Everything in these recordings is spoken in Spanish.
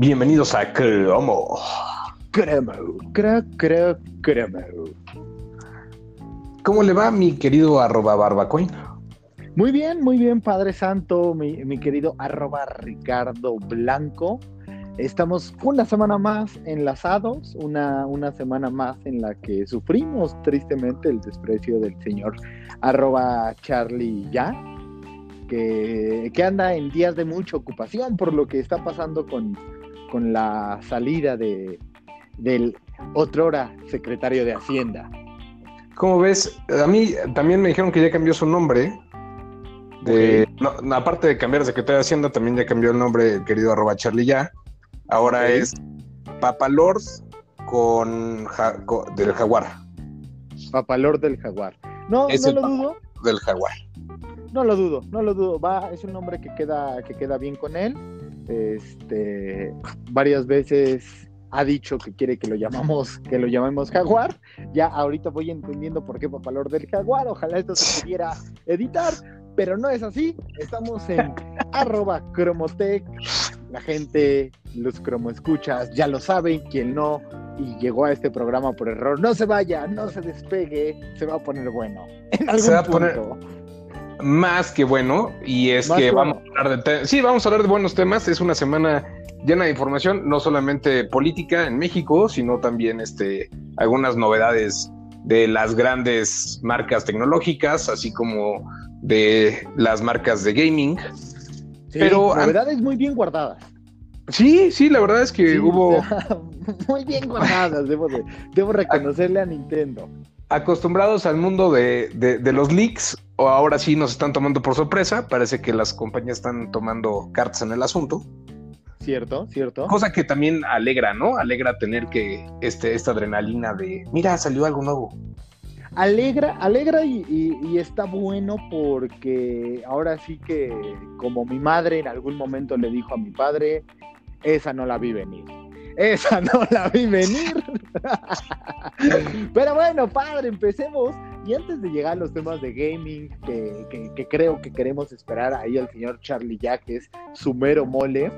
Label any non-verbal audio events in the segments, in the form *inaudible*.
Bienvenidos a Cromo. Cromo, cro, cro, cromo. ¿Cómo le va, mi querido arroba barbacoin? Muy bien, muy bien, Padre Santo, mi, mi querido arroba Ricardo Blanco. Estamos una semana más enlazados, una, una semana más en la que sufrimos tristemente el desprecio del señor arroba Charlie Ya, que, que anda en días de mucha ocupación por lo que está pasando con, con la salida de, del otrora secretario de Hacienda. ¿Cómo ves? A mí también me dijeron que ya cambió su nombre. De, no, aparte de cambiar de secretario de Hacienda, también ya cambió el nombre el querido arroba Charlie Ya. Ahora es Papalord con, ja- con- del jaguar. Papalor del Jaguar. No, Es no lo dudo, Del jaguar. no lo dudo, no lo dudo. Va, es un nombre que queda, que queda bien con él. Este, varias veces ha dicho que quiere que lo llamamos, que lo llamemos Jaguar. Ya ahorita voy entendiendo por qué Papalor del Jaguar. Ojalá esto se pudiera editar, pero no es así. Estamos en *laughs* arroba cromotec. La gente, los cromoescuchas, ya lo saben, quien no, y llegó a este programa por error. No se vaya, no se despegue, se va a poner bueno. En algún Se va a poner-. Más que bueno, y es que que vamos a hablar de sí, vamos a hablar de buenos temas. Es una semana llena de información, no solamente política en México, sino también este, algunas novedades de las grandes marcas tecnológicas, así como de las marcas de gaming. Sí, Pero novedades muy bien guardadas. Sí, sí, la verdad es que Sí, hubo *laughs* muy bien guardadas, debo, de- debo reconocerle a Nintendo. Acostumbrados al mundo de, de- de los leaks, o ahora sí nos están tomando por sorpresa. Parece que las compañías están tomando cartas en el asunto. ¿Cierto? ¿Cierto? Cosa que también alegra, ¿no? Alegra tener que este, esta adrenalina de, mira, salió algo nuevo. Alegra, alegra y, y- y está bueno porque ahora sí que como mi madre en algún momento le dijo a mi padre, esa no la vi venir. Esa no la vi venir. Pero bueno, padre, empecemos. Y antes de llegar a los temas de gaming, que, que- que creo que queremos esperar ahí al señor Charlie Jack, que es su mero mole,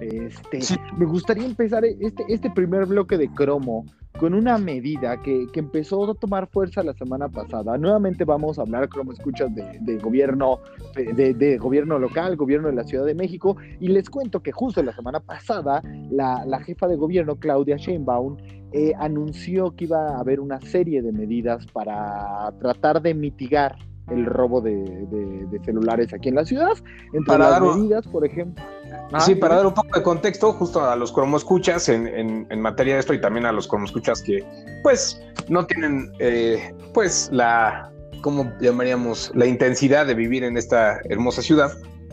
este, Sí. me gustaría empezar este, este primer bloque de cromo con una medida que, que empezó a tomar fuerza la semana pasada. Nuevamente vamos a hablar, como escuchas, de, de gobierno, de, de gobierno local, gobierno de la Ciudad de México, y les cuento que justo la semana pasada la, la jefa de gobierno, Claudia Sheinbaum, eh, anunció que iba a haber una serie de medidas para tratar de mitigar el robo de, de- de celulares aquí en la ciudad. Entre Para las medidas, por ejemplo. Ah, sí, para dar un poco de contexto, justo a los cromoscuchas en, en, en materia de esto y también a los cromoscuchas que, pues, no tienen, eh, pues, la, ¿cómo llamaríamos? La intensidad de vivir en esta hermosa ciudad.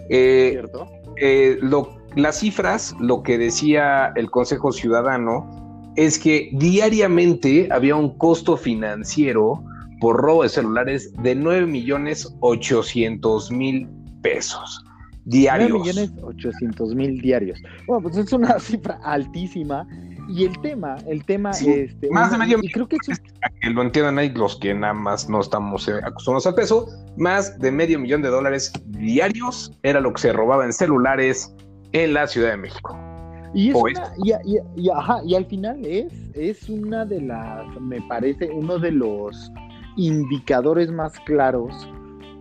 Eh, ¿Cierto? eh, lo- las cifras, lo que decía el Consejo Ciudadano, es que diariamente había un costo financiero por robo de celulares de 9 millones 800 mil pesos 9 diarios. millones 800 mil diarios. Bueno, pues es una *laughs* cifra altísima. Y el tema, el tema, Sí, este, más de medio y creo que es que lo entiendan ahí los que nada más no estamos eh, acostumbrados al peso, más de medio millón de dólares diarios era lo que se robaba en celulares en la Ciudad de México. Y es una, y, y- y- ajá, y al final es, es una de las, me parece, uno de los indicadores más claros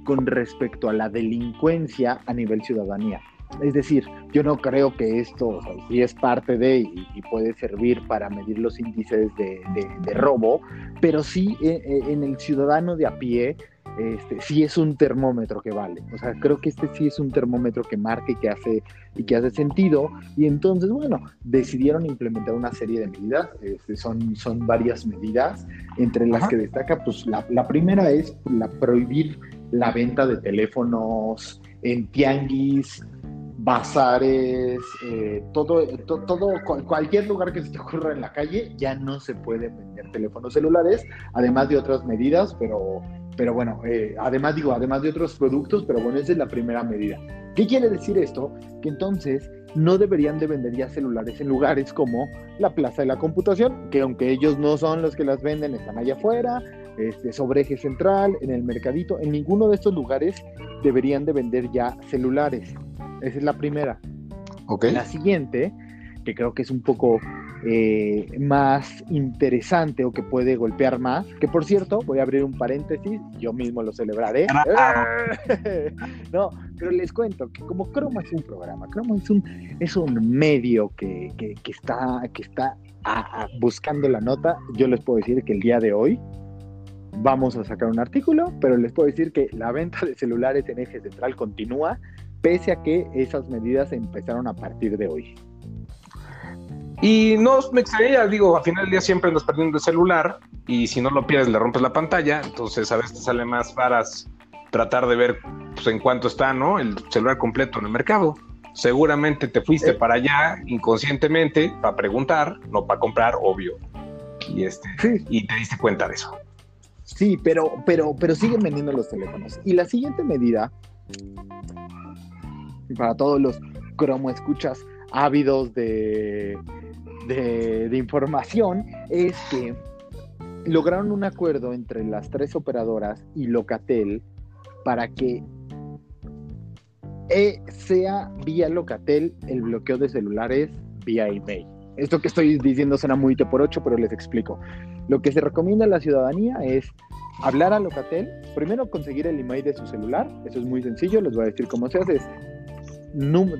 con respecto a la delincuencia a nivel ciudadanía. Es decir, yo no creo que esto, o sea, sí es parte de y, y puede servir para medir los índices de, de- de robo, pero sí eh, eh, en el ciudadano de a pie, este, sí es un termómetro que vale. O sea, creo que este sí es un termómetro que marca y que hace, y que hace sentido. Y entonces, bueno, decidieron implementar una serie de medidas. Este, son, son varias medidas, entre las Ajá. que destaca, pues la, la primera es la prohibir la venta de teléfonos en tianguis, bazares, eh, todo, to- todo, cual- cualquier lugar que se te ocurra en la calle, ya no se pueden vender teléfonos celulares, además de otras medidas, pero, pero bueno, eh, además digo, además de otros productos, pero bueno, esa es la primera medida. ¿Qué quiere decir esto? Que entonces no deberían de vender ya celulares en lugares como la Plaza de la Computación, que aunque ellos no son los que las venden, están allá afuera, este, sobre eje central, en el mercadito, en ninguno de estos lugares deberían de vender ya celulares. Esa es la primera. Ok. La siguiente que creo que es un poco eh, más interesante o que puede golpear más. Que por cierto, voy a abrir un paréntesis, yo mismo lo celebraré. *laughs* no, pero les cuento que como Chroma es un programa, Chroma es un, es un medio que, está, que está buscando la nota, yo les puedo decir que el día de hoy vamos a sacar un artículo, pero les puedo decir que la venta de celulares en eje central continúa, pese a que esas medidas empezaron a partir de hoy. Y no me extrañaría, digo, al final del día siempre andas perdiendo el celular y si no lo pierdes le rompes la pantalla, entonces a veces te sale más varas tratar de ver pues, en cuánto está, ¿no? El celular completo en el mercado. Seguramente te fuiste eh. para allá inconscientemente para preguntar, no para comprar, obvio. Y este, y te diste cuenta de eso. Sí, pero, pero, pero siguen vendiendo los teléfonos. Y la siguiente medida, para todos los cromo escuchas ávidos de, de, de información, es que lograron un acuerdo entre las tres operadoras y Locatel para que eh, sea vía Locatel el bloqueo de celulares vía email. Esto que estoy diciendo suena muy te por ocho, pero les explico. Lo que se recomienda a la ciudadanía es hablar a Locatel, primero conseguir el email de su celular, eso es muy sencillo, les voy a decir cómo se hace, es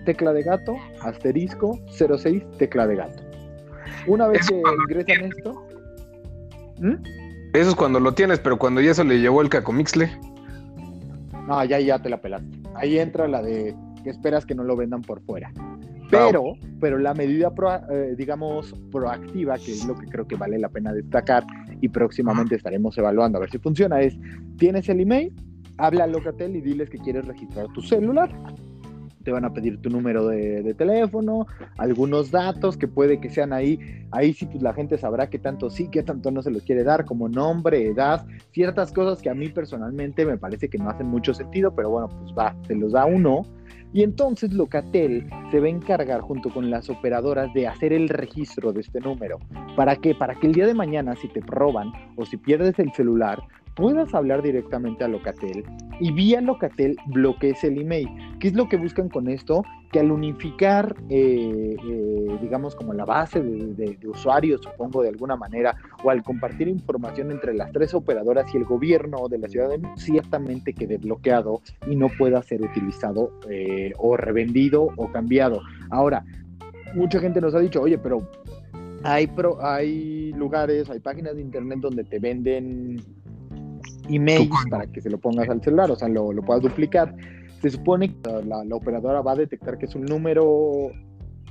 tecla de gato, asterisco 06 tecla de gato. Una vez que ingresan esto... Eso es cuando lo tienes, pero cuando ya se le llevó el cacomixle. No, ya, ya te la pelaste. Ahí entra la de que esperas que no lo vendan por fuera. Pero, pero la medida, eh, digamos, proactiva, que es lo que creo que vale la pena destacar y próximamente estaremos evaluando a ver si funciona, es, tienes el email, habla a Locatel y diles que quieres registrar tu celular te van a pedir tu número de, teléfono, algunos datos que puede que sean ahí, ahí sí pues la gente sabrá qué tanto sí, qué tanto no se los quiere dar, como nombre, edad, ciertas cosas que a mí personalmente me parece que no hacen mucho sentido, pero bueno, pues va, se los da uno. Y entonces Locatel se va a encargar junto con las operadoras de hacer el registro de este número. ¿Para qué? Para que el día de mañana si te roban o si pierdes el celular, puedas hablar directamente a Locatel y vía Locatel bloquees el email. ¿Qué es lo que buscan con esto? Que al unificar, eh, eh, digamos, como la base de, usuarios, supongo de alguna manera, o al compartir información entre las tres operadoras y el gobierno de la ciudad, ciertamente quede bloqueado y no pueda ser utilizado eh, o revendido o cambiado. Ahora, mucha gente nos ha dicho, oye, pero hay, hay lugares, hay páginas de internet donde te venden emails para que se lo pongas al celular, o sea, lo, lo puedas duplicar. Se supone que la, operadora va a detectar que es un número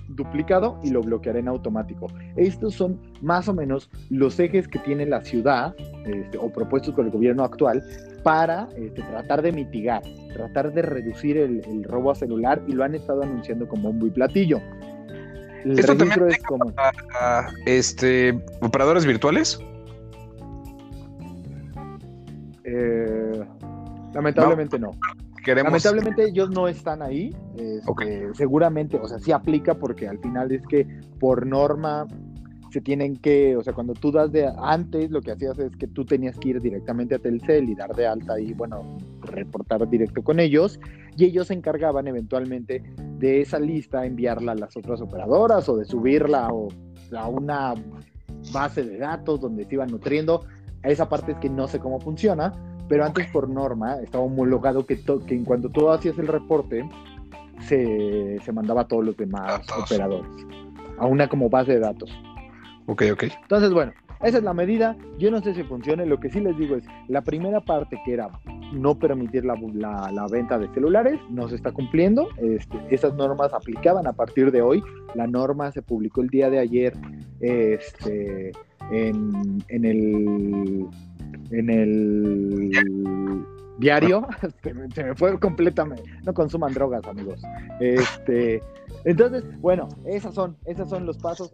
duplicado y lo bloqueará en automático. Estos son más o menos los ejes que tiene la ciudad este, o propuestos por el gobierno actual para este, tratar de mitigar, tratar de reducir el, robo a celular y lo han estado anunciando como un muy platillo. El ¿Esto también es como... este, operadores virtuales? Eh, lamentablemente no. Lamentablemente ellos no están ahí. Este, seguramente, o sea, sí aplica porque al final es que por norma se tienen que, o sea, cuando tú das de antes, lo que hacías es que tú tenías que ir directamente a Telcel y dar de alta y, bueno, reportar directo con ellos, y ellos se encargaban eventualmente de esa lista enviarla a las otras operadoras o de subirla o a una base de datos donde se iban nutriendo. Esa parte es que no sé cómo funciona, pero antes por norma estaba homologado que, que en cuanto tú hacías el reporte, se, mandaba a todos los demás operadores, a una como base de datos. Ok, ok. Entonces, bueno, esa es la medida. Yo no sé si funcione. Lo que sí les digo es, la primera parte que era no permitir la, la, venta de celulares no se está cumpliendo. Este, esas normas aplicaban a partir de hoy. La norma se publicó el día de ayer. Este, en, en el en el diario *laughs* se me, fue completamente no consuman drogas amigos. Este entonces bueno esas son esas son los pasos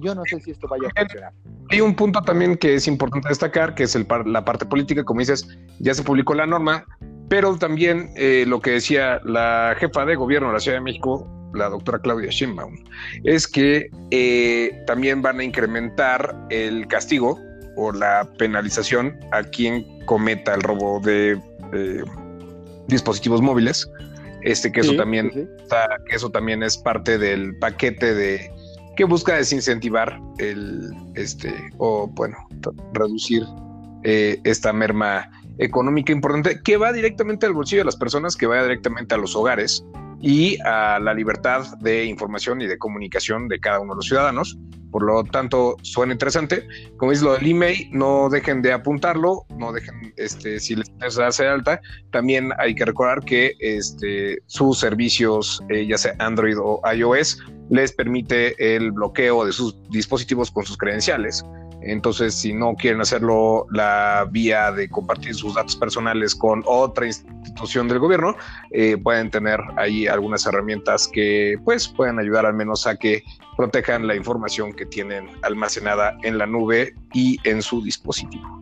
yo no sé si esto vaya a funcionar. hay un punto también que es importante destacar que es el la parte política como dices ya se publicó la norma pero también eh, lo que decía la jefa de gobierno de la Ciudad de México la doctora Claudia Sheinbaum, es que eh, también van a incrementar el castigo o la penalización a quien cometa el robo de eh, dispositivos móviles. Este, que eso también que eso también es parte del paquete de que busca desincentivar el, este, o bueno, reducir eh, esta merma económica importante que va directamente al bolsillo de las personas, que va directamente a los hogares y a la libertad de información y de comunicación de cada uno de los ciudadanos. Por lo tanto, suena interesante. Como dice lo del email, no dejen de apuntarlo, no dejen, este, si les interesa darse alta, también hay que recordar que este, sus servicios, eh, ya sea Android o iOS, les permite el bloqueo de sus dispositivos con sus credenciales. Entonces, si no quieren hacerlo la vía de compartir sus datos personales con otra institución del gobierno, eh, pueden tener ahí algunas herramientas que pues pueden ayudar al menos a que protejan la información que tienen almacenada en la nube y en su dispositivo.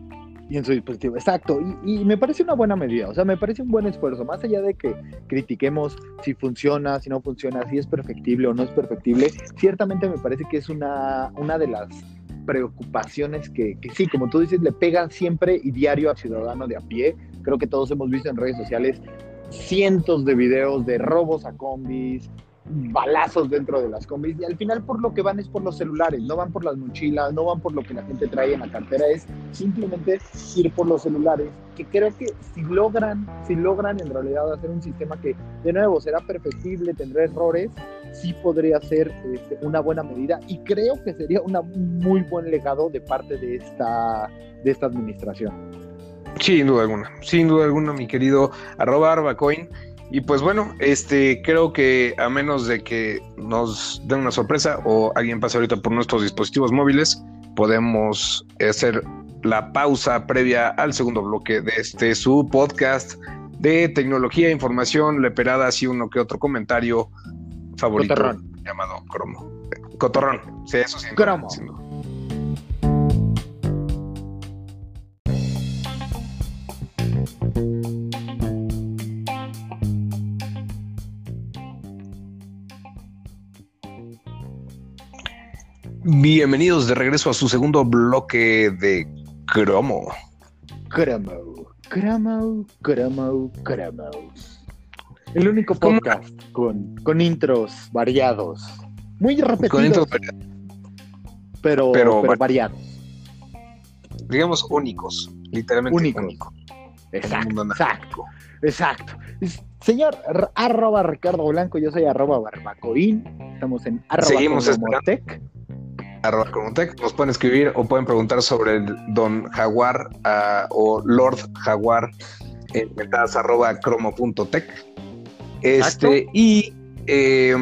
Y en su dispositivo, exacto. Y, y, me parece una buena medida, o sea, me parece un buen esfuerzo, más allá de que critiquemos si funciona, si no funciona, si es perfectible o no es perfectible, ciertamente me parece que es una, una de las preocupaciones que, que, sí, como tú dices, le pegan siempre y diario al ciudadano de a pie. Creo que todos hemos visto en redes sociales cientos de videos de robos a combis, balazos dentro de las combis y al final por lo que van es por los celulares, no van por las mochilas, no van por lo que la gente trae en la cartera, es simplemente ir por los celulares, que creo que si logran, si logran en realidad hacer un sistema que de nuevo será perfectible, tendrá errores, sí podría ser este, una buena medida y creo que sería un muy buen legado de parte de esta, de esta administración. Sin duda alguna, sin duda alguna, mi querido arroba arbacoin. Y pues bueno, este creo que a menos de que nos den una sorpresa o alguien pase ahorita por nuestros dispositivos móviles, podemos hacer la pausa previa al segundo bloque de este su podcast de tecnología, información, leperadas y uno que otro comentario favorito llamado Cromo. Cotorrón, sí, eso sí. Cromo. Bienvenidos de regreso a su segundo bloque de Cromo. Cromo, Cromo, Cromo, Cromo. El único podcast con, con, intros variados. Muy repetidos. Con intros variados. Pero, pero, variados. Digamos únicos. Literalmente únicos. Exacto, exacto. Exacto. Señor arroba Ricardo Blanco, yo soy arroba Barbacoín. Estamos en arroba Seguimos arroba Nos pueden escribir o pueden preguntar sobre el Don Jaguar uh, o Lord Jaguar en metadas arroba cromo.tech. Este, y, eh,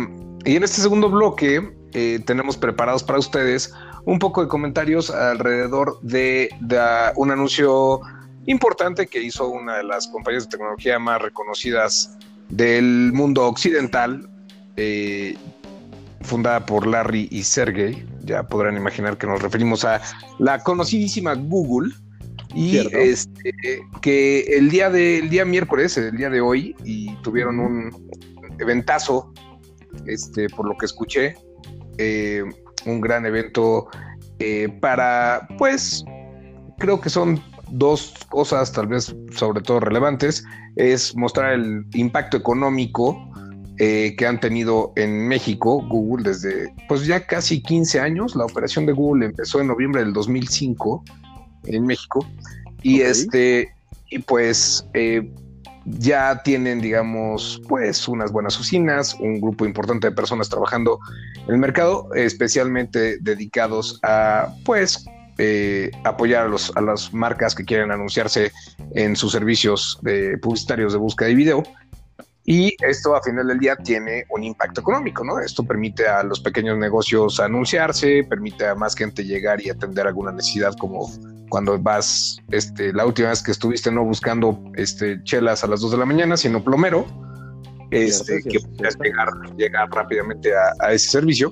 y en este segundo bloque eh, tenemos preparados para ustedes un poco de comentarios alrededor de, de un anuncio importante que hizo una de las compañías de tecnología más reconocidas del mundo occidental, eh, fundada por Larry y Sergey. Ya podrán imaginar que nos referimos a la conocidísima Google. Y este, que el día de día miércoles, el día de hoy, y tuvieron un eventazo, este, por lo que escuché, eh, un gran evento eh, para, pues, creo que son dos cosas, tal vez sobre todo relevantes, es mostrar el impacto económico eh, que han tenido en México Google desde pues ya casi 15 años. La operación de Google empezó en noviembre del 2005 en México. Y este y pues eh, ya tienen digamos pues unas buenas oficinas, un grupo importante de personas trabajando en el mercado, especialmente dedicados a pues eh, apoyar a, los, a las marcas que quieren anunciarse en sus servicios de publicitarios de búsqueda y video. Y esto a final del día tiene un impacto económico, ¿no? Esto permite a los pequeños negocios anunciarse, permite a más gente llegar y atender alguna necesidad como cuando vas, este, la última vez que estuviste no buscando este, chelas a las 2 de la mañana, sino plomero, este, que puedas llegar, llegar rápidamente a, a ese servicio.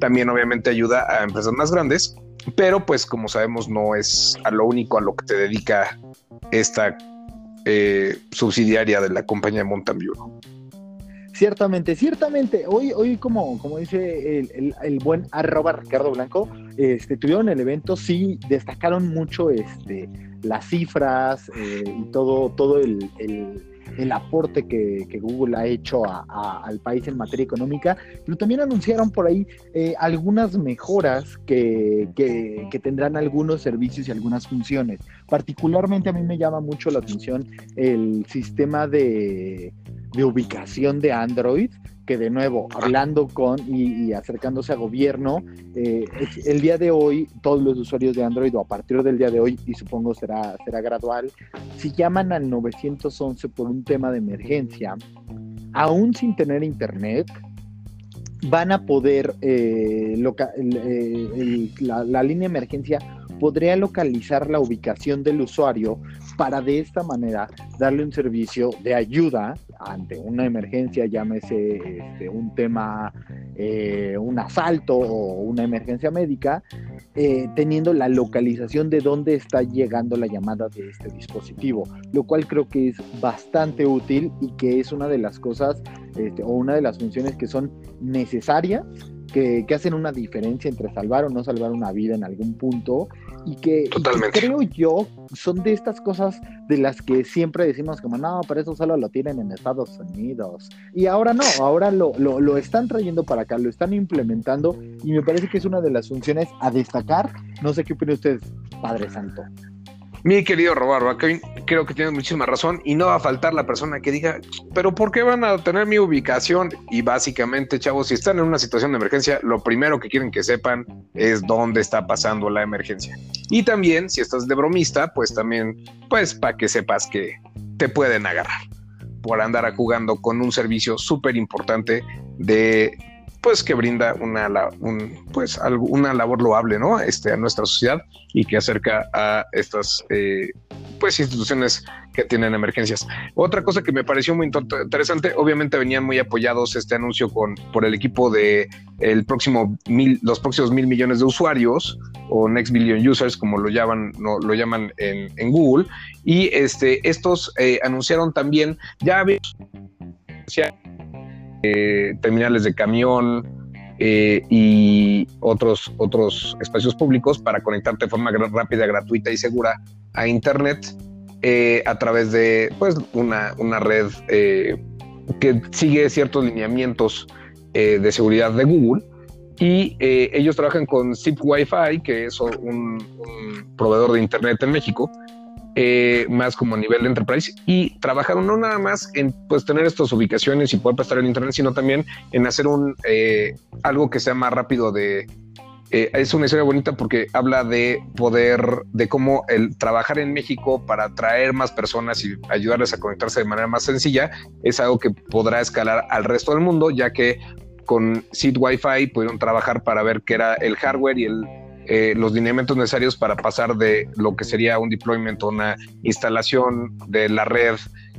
También obviamente ayuda a empresas más grandes, pero pues como sabemos no es a lo único a lo que te dedica esta eh, subsidiaria de la compañía Mountain View. Ciertamente, ciertamente. Hoy, hoy como, como dice el, buen arroba Ricardo Blanco, este, tuvieron el evento, sí, destacaron mucho este, las cifras eh, y todo, todo el, el aporte que, Google ha hecho al país en materia económica, pero también anunciaron por ahí eh, algunas mejoras que, que, tendrán algunos servicios y algunas funciones. Particularmente a mí me llama mucho la atención el sistema de, de ubicación de Android que de nuevo, hablando con y, acercándose a gobierno, eh, el día de hoy todos los usuarios de Android o a partir del día de hoy, y supongo será, será gradual, si llaman al 911 por un tema de emergencia, aún sin tener internet, van a poder, eh, eh, la, la línea de emergencia podría localizar la ubicación del usuario para de esta manera darle un servicio de ayuda ante una emergencia, llámese este, un tema, eh, un asalto o una emergencia médica, eh, teniendo la localización de dónde está llegando la llamada de este dispositivo, lo cual creo que es bastante útil y que es una de las cosas este, o una de las funciones que son necesarias que, hacen una diferencia entre salvar o no salvar una vida en algún punto y que, creo yo son de estas cosas de las que siempre decimos como no, pero eso solo lo tienen en Estados Unidos y ahora no, ahora lo, lo, lo están trayendo para acá, lo están implementando y me parece que es una de las funciones a destacar, no sé qué opina usted, Padre Santo. Mi querido Robarba, creo que tienes muchísima razón y no va a faltar la persona que diga, pero ¿por qué van a tener mi ubicación? Y básicamente, chavos, si están en una situación de emergencia, lo primero que quieren que sepan es dónde está pasando la emergencia. Y también, si estás de bromista, pues también, pues para que sepas que te pueden agarrar por andar jugando con un servicio súper importante de pues que brinda una, un, pues, una labor loable ¿no? este, a nuestra sociedad y que acerca a estas eh, pues, instituciones que tienen emergencias. Otra cosa que me pareció muy interesante, obviamente venían muy apoyados este anuncio con, por el equipo de el próximo mil, los próximos mil millones de usuarios o Next Billion Users, como lo llaman, no, lo llaman en, Google. Y este, estos eh, anunciaron también, ya eh, terminales de camión eh, y otros, otros espacios públicos para conectarte de forma rápida, gratuita y segura a Internet eh, a través de pues, una, una red que sigue ciertos lineamientos de seguridad de Google. Y ellos trabajan con Zip Wi-Fi, que es un, un proveedor de Internet en México, eh, más como a nivel de enterprise y trabajaron no nada más en pues tener estas ubicaciones y poder prestar el internet, sino también en hacer un eh, algo que sea más rápido de eh, es una historia bonita porque habla de poder, de cómo el trabajar en México para atraer más personas y ayudarles a conectarse de manera más sencilla es algo que podrá escalar al resto del mundo, ya que con Seed Wi-Fi pudieron trabajar para ver qué era el hardware y el eh, los lineamientos necesarios para pasar de lo que sería un deployment o una instalación de la red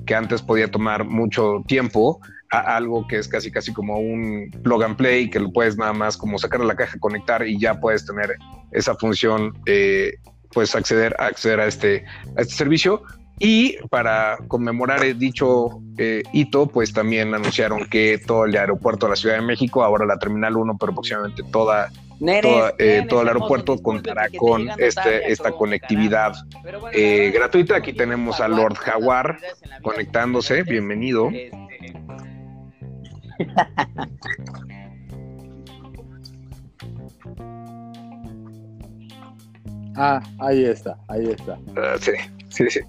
que antes podía tomar mucho tiempo a algo que es casi casi como un plug and play que lo puedes nada más como sacar de la caja, conectar y ya puedes tener esa función, eh, pues acceder, acceder a este, a este servicio. Y para conmemorar dicho eh, hito, pues también anunciaron que todo el aeropuerto de la Ciudad de México, ahora la Terminal 1, pero próximamente toda eh, todo el aeropuerto contará con este, esta conectividad eh, gratuita. Aquí tenemos a Lord Jaguar conectándose. Bienvenido. Este, *laughs* ah, ahí está, ahí está. Ah, sí, sí, sí.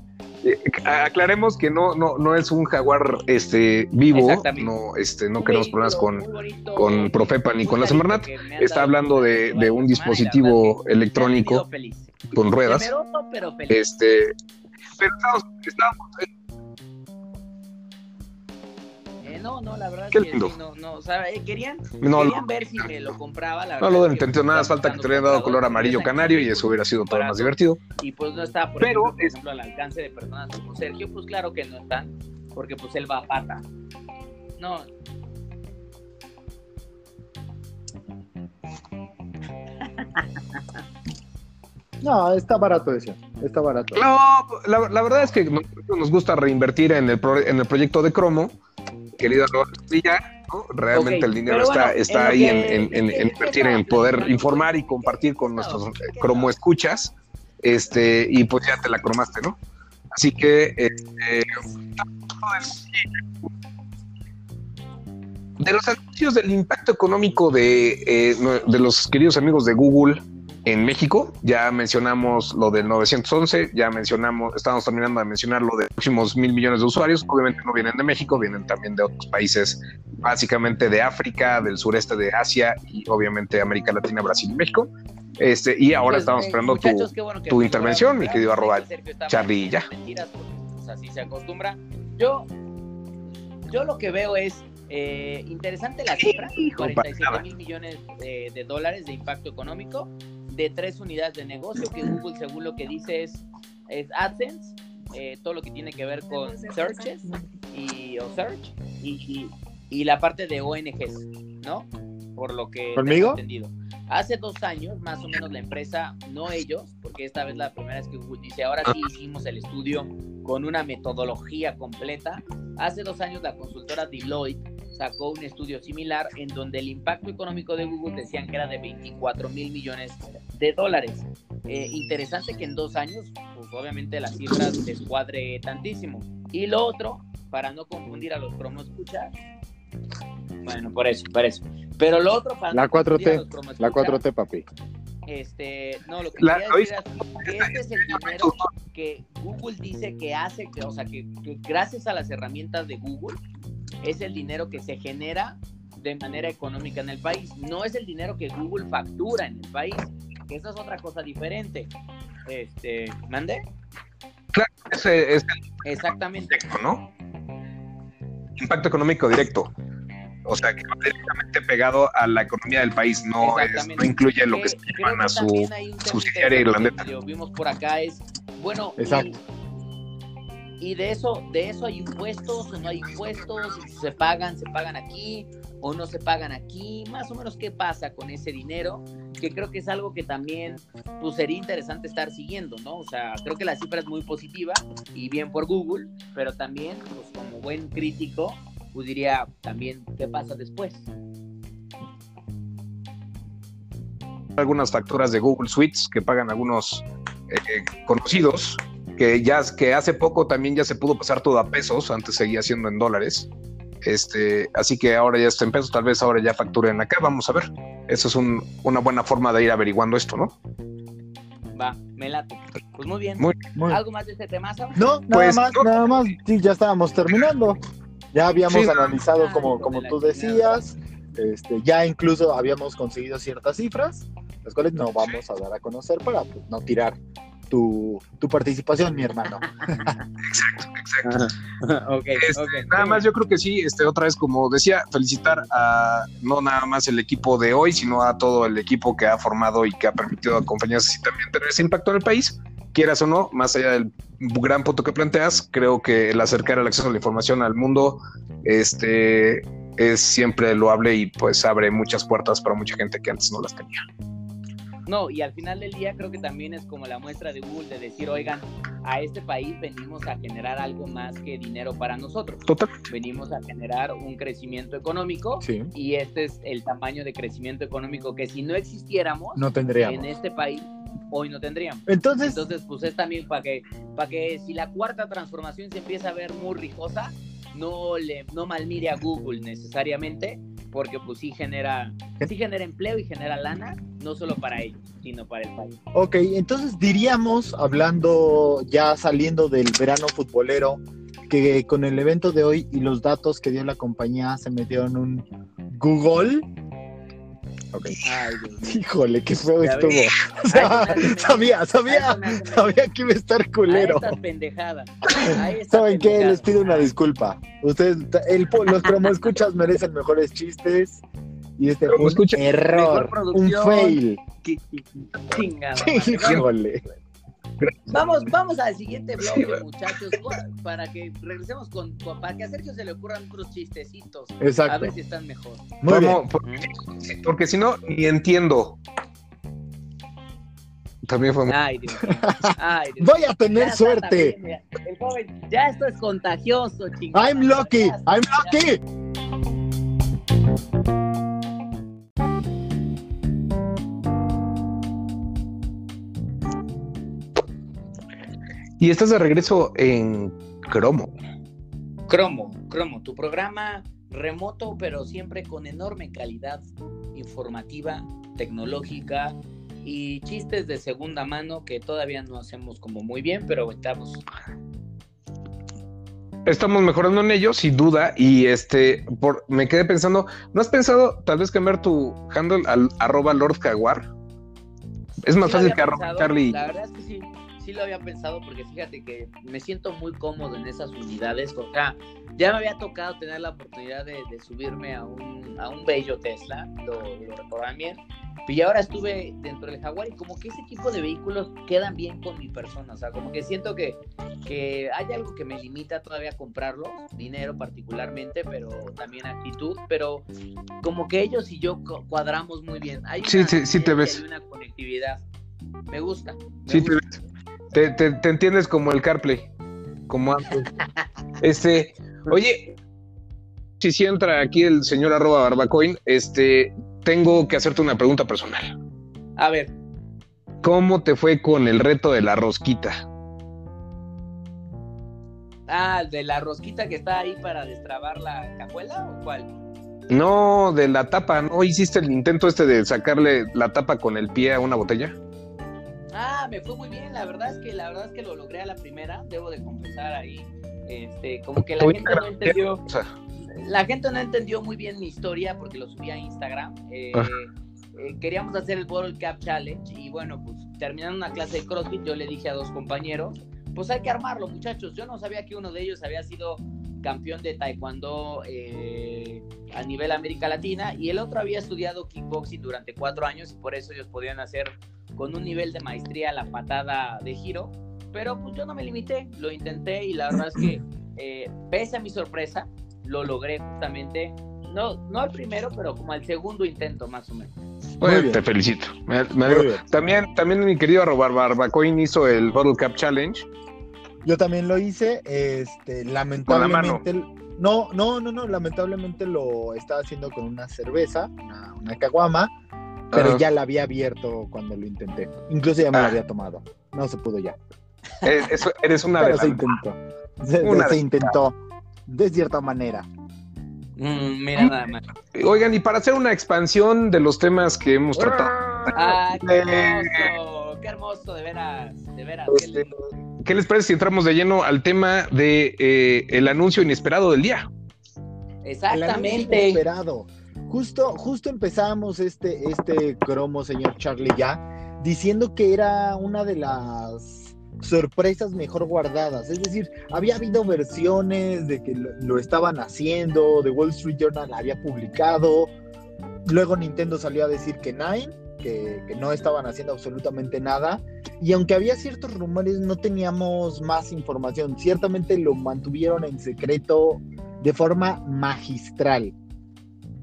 Eh, aclaremos que no, no, no es un jaguar este, vivo, no, este, no queremos problemas con, con Profepa ni con la Semarnat. Está hablando de, de un dispositivo electrónico con ruedas. Este, pero estamos, estamos no, no, la verdad es que no, no, o sea, eh, querían, querían ver si me lo compraba, la verdad. No lo intenté, nada más falta que te hubieran dado color amarillo canario y eso hubiera sido todo más divertido. Y pues no está, por, Pero, ejemplo, al alcance de personas como Sergio, pues claro que no están, porque pues él va a pata. No. *laughs* No, está barato eso, está barato. No, la, la verdad es que nos gusta reinvertir en el, en el proyecto de Cromo querido ya, realmente el dinero está, está ahí en, invertir en poder informar y compartir con nuestros cromo escuchas, este, y pues ya te la cromaste, ¿no? Así que, este, de los anuncios del impacto económico de, eh, de los queridos amigos de Google en México, ya mencionamos lo del 911, ya mencionamos, estamos terminando de mencionar lo de los próximos mil millones de usuarios, obviamente no vienen de México, vienen también de otros países, básicamente de África, del sureste de Asia y obviamente América Latina, Brasil y México. Este, y ahora Pues, estamos eh, esperando tu, bueno tu intervención, mi querido arroba ya. mentiras, porque, pues, así se acostumbra. Yo, yo lo que veo es eh, interesante la cifra, Hijo, 47 para mil millones de, de dólares de impacto económico de tres unidades de negocio que Google según lo que dice es, es AdSense, eh, todo lo que tiene que ver con searches y o search y, y la parte de ONGs, ¿no? Por lo que ¿Conmigo? entendido. Hace dos años, más o menos, la empresa, no ellos, porque esta vez la primera vez que Google dice, ahora sí hicimos el estudio con una metodología completa. Hace dos años la consultora Deloitte sacó un estudio similar en donde el impacto económico de Google decían que era de 24 mil millones de dólares. Eh, interesante que en dos años, pues obviamente las cifras descuadre tantísimo. Y lo otro, para no confundir a los promo escuchas, bueno, por eso, por eso. Pero lo otro, para La no confundir a 4T, los promoescuchas, La 4T, papi. este, no, lo que La- quería decir es que este es el dinero que Google dice que hace, que, o sea, que, que gracias a las herramientas de Google es el dinero que se genera de manera económica en el país. No es el dinero que Google factura en el país, que esa es otra cosa diferente. Este, ¿mande? Ese es el Exactamente. directo, ¿no? Impacto económico directo. O sea, que va directamente pegado a la economía del país, no, es, no incluye lo que Que se llaman a su... subsidiaria irlandesa. que medio vimos por acá es, bueno, Exacto. Y, de eso, de eso hay impuestos o no hay impuestos, y se pagan, se pagan aquí o no se pagan aquí, más o menos qué pasa con ese dinero, que creo que es algo que también pues, sería interesante estar siguiendo, ¿no? O sea, creo que la cifra es muy positiva y bien por Google, pero también, pues como buen crítico, pues diría también qué pasa después. algunas facturas de Google Suites que pagan algunos eh, conocidos, que ya que hace poco también ya se pudo pasar todo a pesos, antes seguía siendo en dólares. Este, así que ahora ya está en pesos, tal vez ahora ya facturen acá, vamos a ver. Eso es un- una buena forma de ir averiguando esto, ¿no? Va, me late. Pues muy bien. Muy- Muy- ¿Algo más de este tema? Sam? No, nada Pues, más, no. nada más. Sí, ya estábamos terminando. Ya habíamos Sí, no. analizado Ah, como, hijo como de tú decías. Este, ya incluso habíamos conseguido ciertas cifras, las cuales no vamos a dar a conocer para pues, no tirar tu, tu participación, mi hermano. *laughs* Exacto, exacto. *laughs* ok, Este. Nada más, yo creo que sí, este, otra vez, como decía, felicitar a no nada más el equipo de hoy, sino a todo el equipo que ha formado y que ha permitido a compañías así también tener ese impacto en el país, quieras o no, más allá del gran punto que planteas, creo que el acercar el acceso a la información al mundo este, es siempre loable y pues abre muchas puertas para mucha gente que antes no las tenía. No, y al final del día creo que también es como la muestra de Google de decir, oigan, a este país venimos a generar algo más que dinero para nosotros. Total. Venimos a generar un crecimiento económico Sí, y este es el tamaño de crecimiento económico que si no existiéramos no en tendríamos. este país, hoy no tendríamos. Entonces, Entonces, pues es también para que, para que si la cuarta transformación se empieza a ver muy rijosa, no le, no malmire a Google necesariamente, porque pues sí genera, sí genera empleo y genera lana, no solo para ellos, sino para el país. ok, entonces diríamos, hablando ya saliendo del verano futbolero, que con el evento de hoy y los datos que dio la compañía se metieron un Google. Ay, Dios. Híjole, qué feo estuvo. sabía, sabía, sabía que iba a estar culero. A. A ¿Saben qué? pendejadas. Les pido una disculpa. Ustedes, el, po- los promo escuchas merecen mejores chistes. Y este fue un Promoescucha- error, un fail. Qué- qué- Chingada. Híjole. Vamos, vamos al siguiente bloque, muchachos, para que regresemos con, con- para que a Sergio se le ocurran otros chistecitos. A Exacto. ver si están mejor. Muy bien. Vamos, porque, porque si no, ni entiendo. También fue muy... Ay, Dios mío. Ay, Dios Voy a tener suerte. también. El joven, ya esto es contagioso, chingada. I'm lucky. I'm ya. lucky. Y estás de regreso en Cromo. Cromo, Cromo, tu programa remoto, pero siempre con enorme calidad informativa, tecnológica y chistes de segunda mano que todavía no hacemos como muy bien, pero estamos. Estamos mejorando en ello, sin duda, y este, por, me quedé pensando, ¿no has pensado tal vez cambiar tu handle al arroba Lord Jaguar? Es más fácil que arroba Charlie. La verdad es que sí, sí lo había pensado porque fíjate que me siento muy cómodo en esas unidades. O sea, ya me había tocado tener la oportunidad de, subirme a un, a un bello Tesla, lo, lo bien. Y ahora estuve dentro del Jaguar y como que ese tipo de vehículos quedan bien con mi persona. O sea, como que siento que, que hay algo que me limita todavía a comprarlos, dinero particularmente, pero también actitud. Pero como que ellos y yo cuadramos muy bien. Hay sí, sí, sí te ves. Hay una conectividad. Me gusta. sí, te ves. Te, te, entiendes como el CarPlay, como antes. este, oye, si si entra aquí el señor arroba barbacoin, este, tengo que hacerte una pregunta personal. A ver. ¿Cómo te fue con el reto de la rosquita? Ah, de la rosquita que está ahí para destrabar la cajuela o cuál? No, de la tapa, ¿no hiciste el intento este de sacarle la tapa con el pie a una botella? Ah, me fue muy bien, la verdad es que la verdad es que lo logré a la primera, debo de confesar ahí, este, como que la gente no entendió, la gente no entendió muy bien mi historia porque lo subí a Instagram. Eh, eh, queríamos hacer el World Cup Challenge y bueno, pues terminando una clase de CrossFit yo le dije a dos compañeros, pues hay que armarlo muchachos. Yo no sabía que uno de ellos había sido campeón de taekwondo eh, a nivel América Latina y el otro había estudiado kickboxing durante cuatro años y por eso ellos podían hacer con un nivel de maestría la patada de giro. Pero pues yo no me limité, lo intenté y la verdad es que *clears throat* pese a mi sorpresa, lo logré justamente, no, no al primero, pero como al segundo intento más o menos. Te felicito. Me, También, también mi querido Robar Barbacoin hizo el Bottle Cup Challenge. Yo también lo hice, este, lamentablemente. No, no, no, no, lamentablemente lo estaba haciendo con una cerveza, una, una caguama, pero ya la había abierto cuando lo intenté. Incluso ya me la ah. había tomado. No se pudo ya. Eres, eres una pero se intentó. se intentó de cierta manera. Mm, mira nada más. Oigan, y para hacer una expansión de los temas que hemos tratado. ¡Ah, qué *laughs* hermoso! ¡Qué hermoso, de veras! De veras. Este, qué, les parece si entramos de lleno al tema de eh, el anuncio inesperado del día? Exactamente. inesperado. Justo, justo empezamos este, este cromo, señor Charlie, ya, diciendo que era una de las sorpresas mejor guardadas. Es decir, había habido versiones de que lo, estaban haciendo, The Wall Street Journal había publicado, luego Nintendo salió a decir que Nine, que, que, no estaban haciendo absolutamente nada, y aunque había ciertos rumores, no teníamos más información. Ciertamente lo mantuvieron en secreto de forma magistral.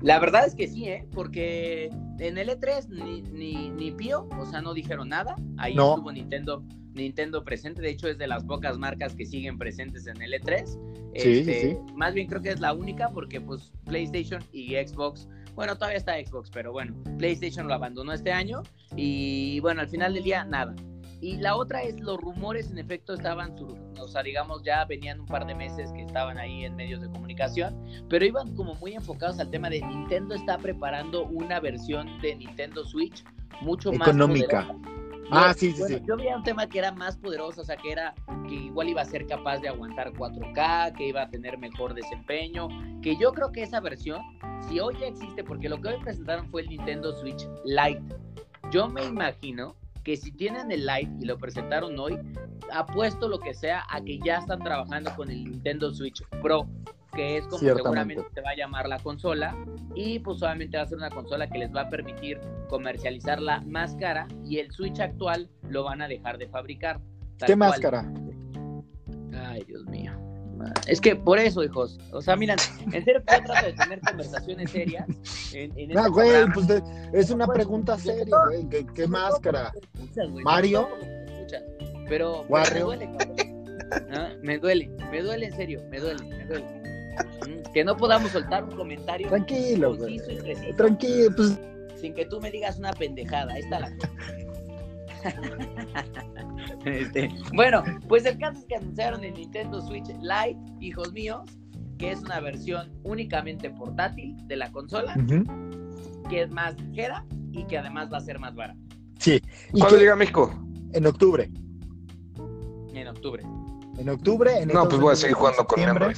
La verdad es que sí, ¿eh? Porque en el E3 ni, ni, ni Pío, o sea, no dijeron nada. Ahí estuvo Nintendo, Nintendo presente. De hecho, es de las pocas marcas que siguen presentes en el E3. Sí, este, sí. Más bien creo que es la única porque, pues, PlayStation y Xbox. Bueno, todavía está Xbox, pero bueno, PlayStation lo abandonó este año. Y bueno, al final del día, nada. Y la otra es los rumores, en efecto, estaban, o sea, digamos, ya venían un par de meses que estaban ahí en medios de comunicación, pero iban como muy enfocados al tema de Nintendo está preparando una versión de Nintendo Switch mucho más económica. Ah, sí, sí, sí. Yo veía un tema que era más poderoso, o sea, que era que igual iba a ser capaz de aguantar 4K, que iba a tener mejor desempeño, que yo creo que esa versión, si hoy ya existe, porque lo que hoy presentaron fue el Nintendo Switch Lite, yo me imagino que si tienen el Lite y lo presentaron hoy, apuesto lo que sea a que ya están trabajando con el Nintendo Switch Pro, que es como seguramente se va a llamar la consola, y pues obviamente va a ser una consola que les va a permitir comercializarla más cara y el Switch actual lo van a dejar de fabricar. ¿Qué más cara? Ay, Dios mío. Es que por eso, hijos. O sea, miran, en serio yo trato de tener conversaciones serias. En, en no, este güey, pues es una pregunta seria, güey. ¿Qué, máscara? ¿Mario? Pero, me duele, Me duele, me duele en serio, me duele, me duele. Que no podamos soltar un comentario tranquilo, güey. Tranquilo, pues. Sin que tú me digas una pendejada. Ahí está la *laughs* Este, bueno, pues el caso es que anunciaron el Nintendo Switch Lite, hijos míos, que es una versión únicamente portátil de la consola, que es más ligera y que además va a ser más barata. Sí. ¿Cuándo llega a México? En octubre. En octubre. En octubre. En no, pues voy a seguir jugando con Android.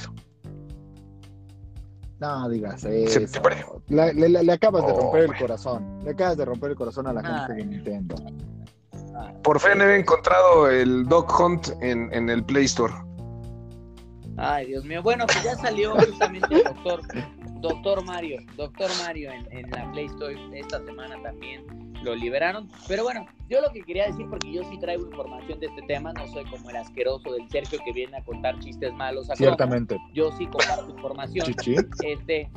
No digas eso. Le, acabas de romper el corazón. Le acabas de romper el corazón a la gente de Nintendo. Por fin he encontrado el Dog Hunt en, en, el Play Store. Ay, Dios mío. Bueno, pues ya salió *laughs* justamente el doctor, doctor Mario. Doctor Mario en, en la Play Store esta semana también lo liberaron. Pero bueno, yo lo que quería decir, porque yo sí traigo información de este tema, no soy como el asqueroso del Sergio que viene a contar chistes malos. A Ciertamente. Yo sí comparto información. Este,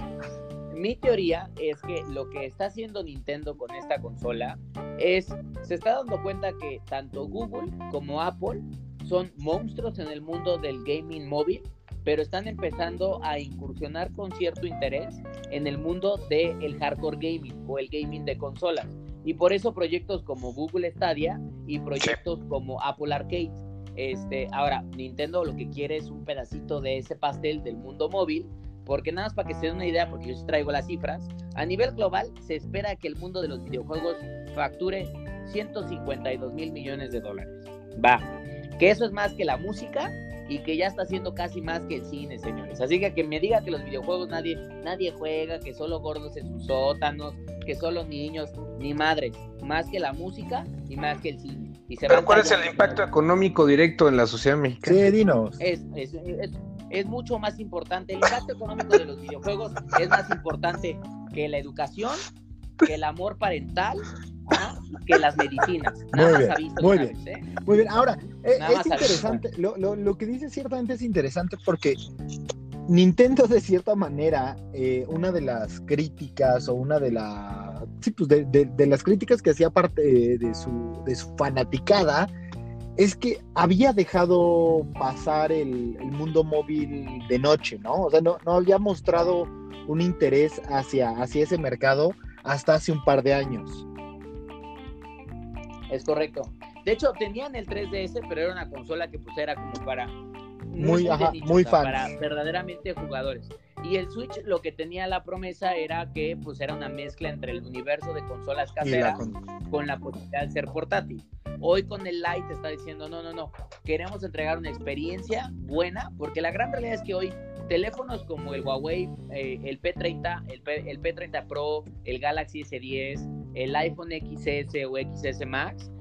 mi teoría es que lo que está haciendo Nintendo con esta consola es, se está dando cuenta que tanto Google como Apple son monstruos en el mundo del gaming móvil pero están empezando a incursionar con cierto interés en el mundo del hardcore gaming o el gaming de consolas. Y por eso proyectos como Google Stadia y proyectos como Apple Arcade. Este, ahora, Nintendo lo que quiere es un pedacito de ese pastel del mundo móvil, porque nada más para que se den una idea, porque yo sí traigo las cifras, a nivel global se espera que el mundo de los videojuegos facture 152 mil millones de dólares. Va, que eso es más que la música y que ya está haciendo casi más que el cine, señores. Así que que me diga que los videojuegos nadie, nadie juega, que solo gordos en sus sótanos, que solo niños, ni madres, más que la música y más que el cine. Pero ¿cuál es el impacto económico directo en la sociedad mexicana? Sí, dinos. Es, es, es, mucho más importante. El impacto económico de los videojuegos es más importante que la educación, que el amor parental que las medicinas. *laughs* Nada muy bien, visto muy bien. ¿eh? Muy bien. Ahora, eh, es interesante, lo, lo, lo, que dice ciertamente es interesante porque Nintendo de cierta manera, eh, una de las críticas o una de, la, sí, pues de, de, las críticas que hacía parte de su, de su fanaticada es que había dejado pasar el, el, mundo móvil de noche, ¿no? O sea, no, no había mostrado un interés hacia, hacia ese mercado hasta hace un par de años. Es correcto. De hecho, tenían el 3DS, pero era una consola que pues era como para muy, muy, para verdaderamente jugadores. Y el Switch lo que tenía la promesa era que pues era una mezcla entre el universo de consolas caseras con... la posibilidad de ser portátil. Hoy con el Lite está diciendo, no, no, no, queremos entregar una experiencia buena, porque la gran realidad es que hoy teléfonos como el Huawei, eh, el P30, el, P, el P30 Pro, el Galaxy S10, el iPhone XS o XS Max,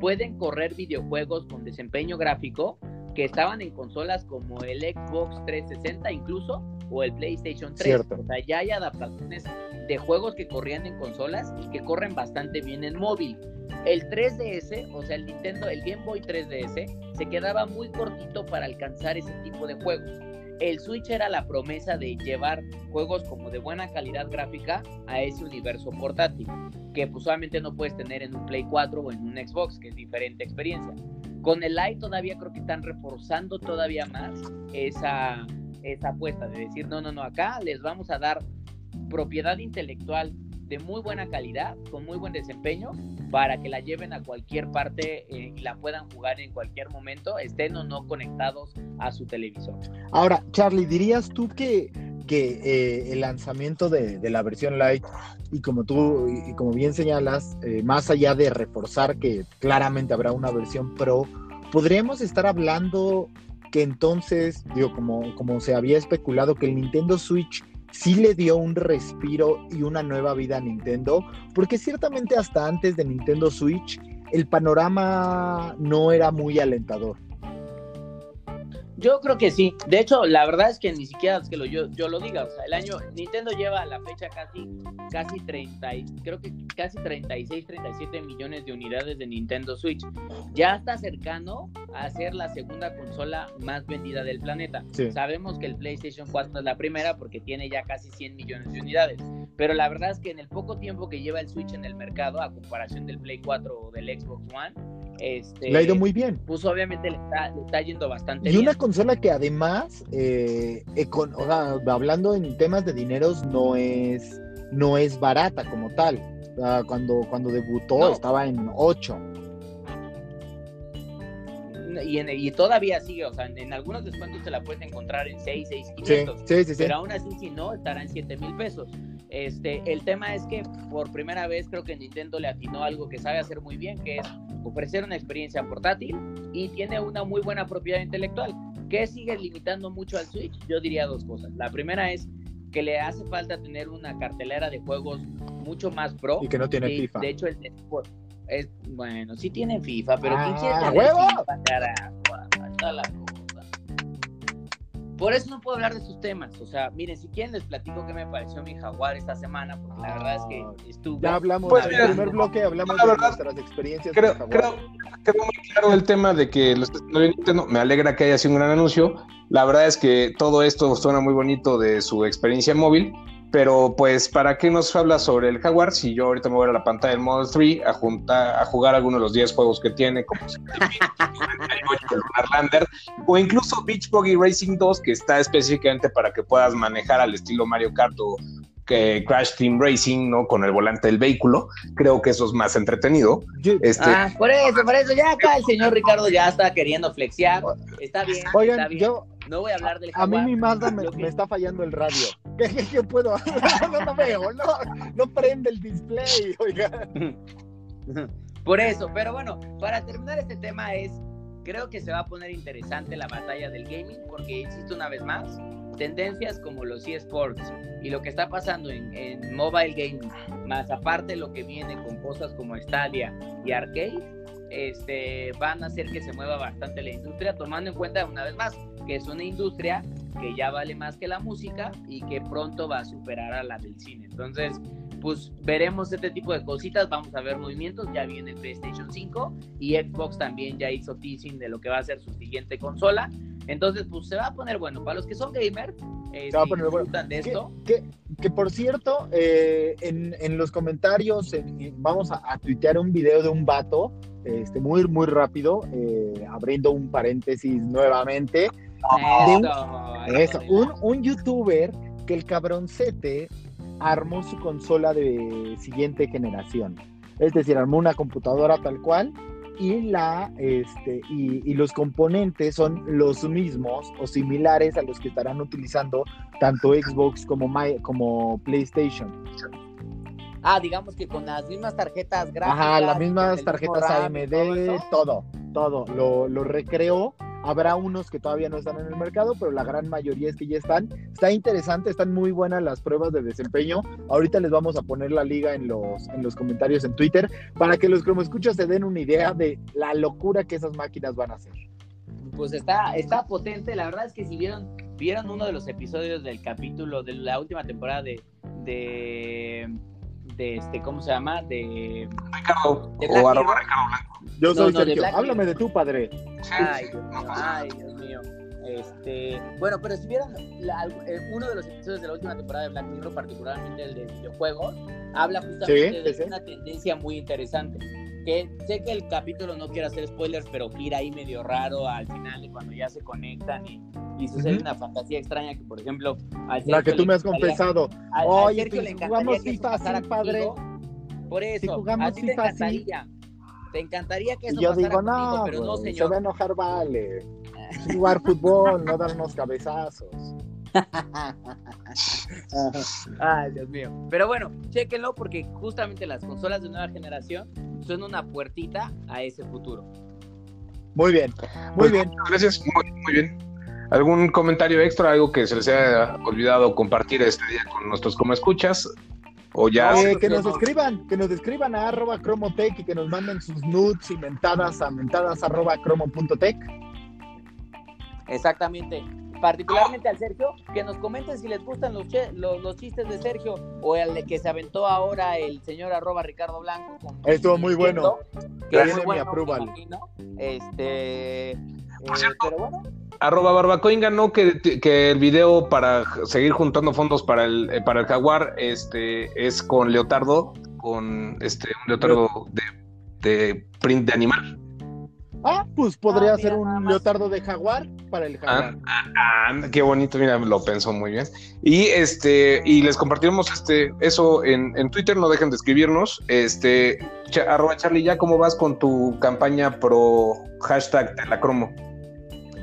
pueden correr videojuegos con desempeño gráfico que estaban en consolas como el Xbox 360 incluso o el PlayStation 3. O sea, ya hay adaptaciones de juegos que corrían en consolas y que corren bastante bien en móvil. El 3DS, o sea, el Nintendo, el Game Boy 3DS, se quedaba muy cortito para alcanzar ese tipo de juegos el Switch era la promesa de llevar juegos como de buena calidad gráfica a ese universo portátil, que pues solamente no puedes tener en un Play 4 o en un Xbox, que es diferente experiencia. Con el Lite todavía creo que están reforzando todavía más esa, esa apuesta de decir, no, no, no, acá les vamos a dar propiedad intelectual de muy buena calidad, con muy buen desempeño, para que la lleven a cualquier parte eh, y la puedan jugar en cualquier momento, estén o no conectados a su televisor. Ahora, Charlie, ¿dirías tú que, que eh, el lanzamiento de, la versión Lite, y como tú, y como bien señalas, eh, más allá de reforzar que claramente habrá una versión Pro, podríamos estar hablando que entonces, digo, como, como se había especulado, que el Nintendo Switch sí le dio un respiro y una nueva vida a Nintendo, porque ciertamente hasta antes de Nintendo Switch el panorama no era muy alentador. Yo creo que sí. De hecho, la verdad es que ni siquiera es que lo, yo, yo lo diga. O sea, el año Nintendo lleva a la fecha casi casi 30, creo que casi 36, 37 millones de unidades de Nintendo Switch. Ya está cercano a ser la segunda consola más vendida del planeta. Sabemos que el PlayStation 4 es la primera porque tiene ya casi 100 millones de unidades. Pero la verdad es que en el poco tiempo que lleva el Switch en el mercado, a comparación del Play 4 o del Xbox One, este, le ha ido muy bien. Pues obviamente le está, yendo bastante y bien. Y una consola que además, eh, hablando en temas de dineros, no es, no es barata como tal. cuando, cuando debutó estaba en 8. y, en- y todavía sigue, o sea, en, en algunos descuentos te la puedes encontrar en 6, 6, Sí, 500. sí, sí, sí. Pero aún así, si no, estará en 7 mil pesos. Este, el tema es que por primera vez creo que Nintendo le atinó algo que sabe hacer muy bien, que es ofrecer una experiencia portátil y tiene una muy buena propiedad intelectual. ¿Qué sigue limitando mucho al Switch? Yo diría dos cosas. La primera es que le hace falta tener una cartelera de juegos mucho más pro. Y que no tiene de, FIFA. De hecho, el de- es, bueno, sí tienen FIFA, pero Ah, ¿quién quiere ¡a tener huevo! FIFA, carajo? Por eso no puedo hablar de estos temas. O sea, miren, si quieren les platico qué me pareció mi jaguar esta semana, porque la verdad es que estuve. Ya hablamos Pues en el primer bloque, hablamos la de verdad, nuestras experiencias. Creo, con creo, quedó muy claro el tema de que lo está haciendo bien Nintendo. Me alegra que haya sido un gran anuncio. La verdad es que todo esto suena muy bonito de su experiencia móvil. Pero pues, ¿para qué nos habla sobre el Jaguar si yo ahorita me voy a la pantalla del Model 3 a, juntar, a jugar algunos de los 10 juegos que tiene, como Lunar Lander, o incluso Beach Buggy Racing 2, que está específicamente para que puedas manejar al estilo Mario Kart o que Crash Team Racing, ¿no? Con el volante del vehículo. Creo que eso es más entretenido. Este, Ah, por eso, por eso, ya acá el señor Ricardo ya está queriendo flexear. Está bien, está Oigan, bien. yo, No voy a hablar del a mí jaguar. mi Mazda *laughs* me, que- me está fallando el radio. *laughs* ¿Qué, qué, qué puedo hacer? No, no veo, no, no prende el display, oiga. *laughs* Por eso, pero bueno, para terminar este tema es, creo que se va a poner interesante la batalla del gaming, porque insisto una vez más, tendencias como los eSports y lo que está pasando en, en mobile gaming, más aparte lo que viene con cosas como Stadia y Arcade, este, van a hacer que se mueva bastante la industria, tomando en cuenta una vez más que es una industria que ya vale más que la música y que pronto va a superar a la del cine. Entonces, pues veremos este tipo de cositas, vamos a ver movimientos, ya viene el PlayStation 5 y Xbox también ya hizo teasing de lo que va a ser su siguiente consola. Entonces, pues se va a poner bueno. Para los que son gamers, eh, Se va a si poner bueno. de Que, esto, que- que, por cierto, eh, en, en los comentarios en- en- vamos a, a tuitear un video de un vato, este, muy, muy rápido, eh, abriendo un paréntesis nuevamente. De un- eso, un, un youtuber que el cabroncete armó su consola de siguiente generación. Es decir, armó una computadora tal cual y la este y, y los componentes son los mismos o similares a los que estarán utilizando tanto Xbox como, My- como PlayStation. Ah, digamos que con las mismas tarjetas gráficas. Ajá, las mismas tarjetas RAM AMD, todo todo, todo, lo, lo recreó. Habrá unos que todavía no están en el mercado, pero la gran mayoría es que ya están. Está interesante, están muy buenas las pruebas de desempeño. Ahorita les vamos a poner la liga en los, en los comentarios en Twitter para que los como escuchas se den una idea de la locura que esas máquinas van a hacer. Pues está, está potente. La verdad es que si vieron, vieron uno de los episodios del capítulo de la última temporada de, de, de este, ¿cómo se llama? De Ricardo, De Black o arroba. Ricardo Blanco. Yo No, soy no, de Sergio. Black Háblame Mirror. de tu padre. Ay, Dios mío, ay, Dios mío. Este, bueno, pero si vieron la- eh, uno de los episodios de la última temporada de Black Mirror, particularmente el de videojuegos, habla justamente Sí, de una tendencia muy interesante. Que sé que el capítulo no quiere hacer spoilers, pero gira ahí medio raro al final de cuando ya se conectan y, y sucede una fantasía extraña que, por ejemplo, al La que tú me has encantaría- confesado. al- al Oye, le encantaría jugamos FIFA así, padre. Por eso, Si jugamos a ti te FIFA así. encantaría. Te encantaría que Y eso yo pasara digo, contigo, no, pero no, güey, se señor. va a enojar, vale. *laughs* Jugar fútbol, no darnos cabezazos. Ay, Dios mío. Pero bueno, chéquenlo porque justamente las consolas de nueva generación son una puertita a ese futuro. Muy bien, muy Pues, bien. muchas Gracias, muy, muy bien. ¿Algún comentario extra, algo que se les haya olvidado compartir este día con nuestros como escuchas? O ya. Eh, que nos no. escriban, que nos escriban a arroba cromotech y que nos manden sus nudes y mentadas a mentadas arroba cromo.tech. Exactamente. Particularmente al Sergio, que nos comenten si les gustan los, che- los, los chistes de Sergio o el de que se aventó ahora el señor arroba Ricardo Blanco. con- Estuvo muy bueno. Que es muy mi bueno, me. Este, eh, cierto, pero bueno, Arroba Barbacoin ganó que, que el video para seguir juntando fondos para el, eh, para el Jaguar este, es con Leotardo, con este, un Leotardo de, de print de animal. Ah, pues podría Ah, ser un leotardo de jaguar para el jaguar. Ah, ah, qué bonito, mira, lo pensó muy bien. Y este, y les compartiremos este, eso en, en Twitter, no dejen de escribirnos. Este, cha- arroba Charlie, ya cómo vas con tu campaña pro hashtag Telacromo.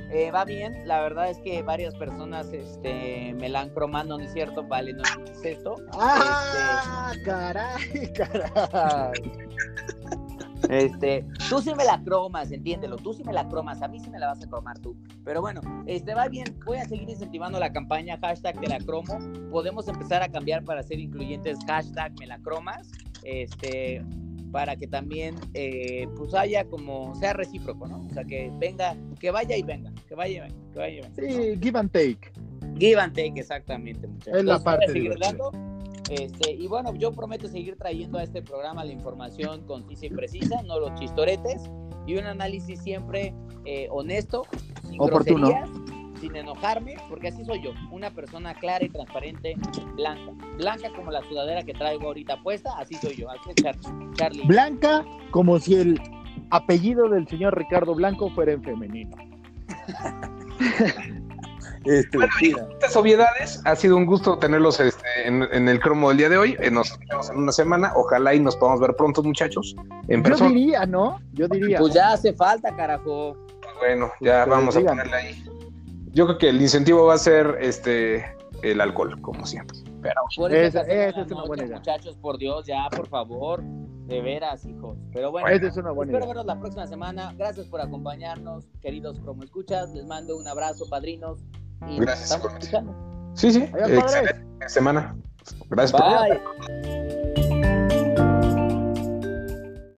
Eh, va bien, la verdad es que varias personas este, me la han cromado, ¿no es cierto? Vale, no es esto. ¡Ah! ¡Caray! ¡Caray! Este, tú sí me la cromas, entiéndelo, tú sí me la cromas, a mí sí me la vas a cromar tú. Pero bueno, este va bien, voy a seguir incentivando la campaña hashtag de la cromo. Podemos empezar a cambiar para ser incluyentes hashtag me la cromas, este, para que también eh, pues haya como, sea recíproco, ¿no? O sea, que venga, que vaya y venga, que vaya y venga, que vaya y venga. Sí, give and take. Give and take, exactamente, muchachos. Es la Entonces, parte. Este, y bueno, yo prometo seguir trayendo a este programa la información concisa y precisa, no los chistoretes, y un análisis siempre eh, honesto, sin Oportuno. groserías, sin enojarme, porque así soy yo, una persona clara y transparente, blanca. Blanca como la sudadera que traigo ahorita puesta, así soy yo, así es Char- Charlie. Blanca, como si el apellido del señor Ricardo Blanco fuera en femenino. *laughs* Estúpida. Estas obviedades, ha sido un gusto tenerlos este, en, en el cromo del día de hoy. Eh, Nos vemos en una semana. Ojalá y nos podamos ver pronto, muchachos, en Yo persona. diría, ¿no? Yo diría. Pues ya hace falta, carajo. Bueno, ya vamos a ponerle ahí. Yo creo que el incentivo va a ser este el alcohol, como siempre. Pero Por Esa- es una buena idea. Muchachos, por Dios, ya, por favor. De veras, hijos. Pero bueno, Esa es una buena espero idea. verlos la próxima semana. Gracias por acompañarnos, queridos Cromo Escuchas. Les mando un abrazo, padrinos. Y Gracias, estamos igualmente. escuchando. sí, sí, padres. excelente semana. Gracias por Bye.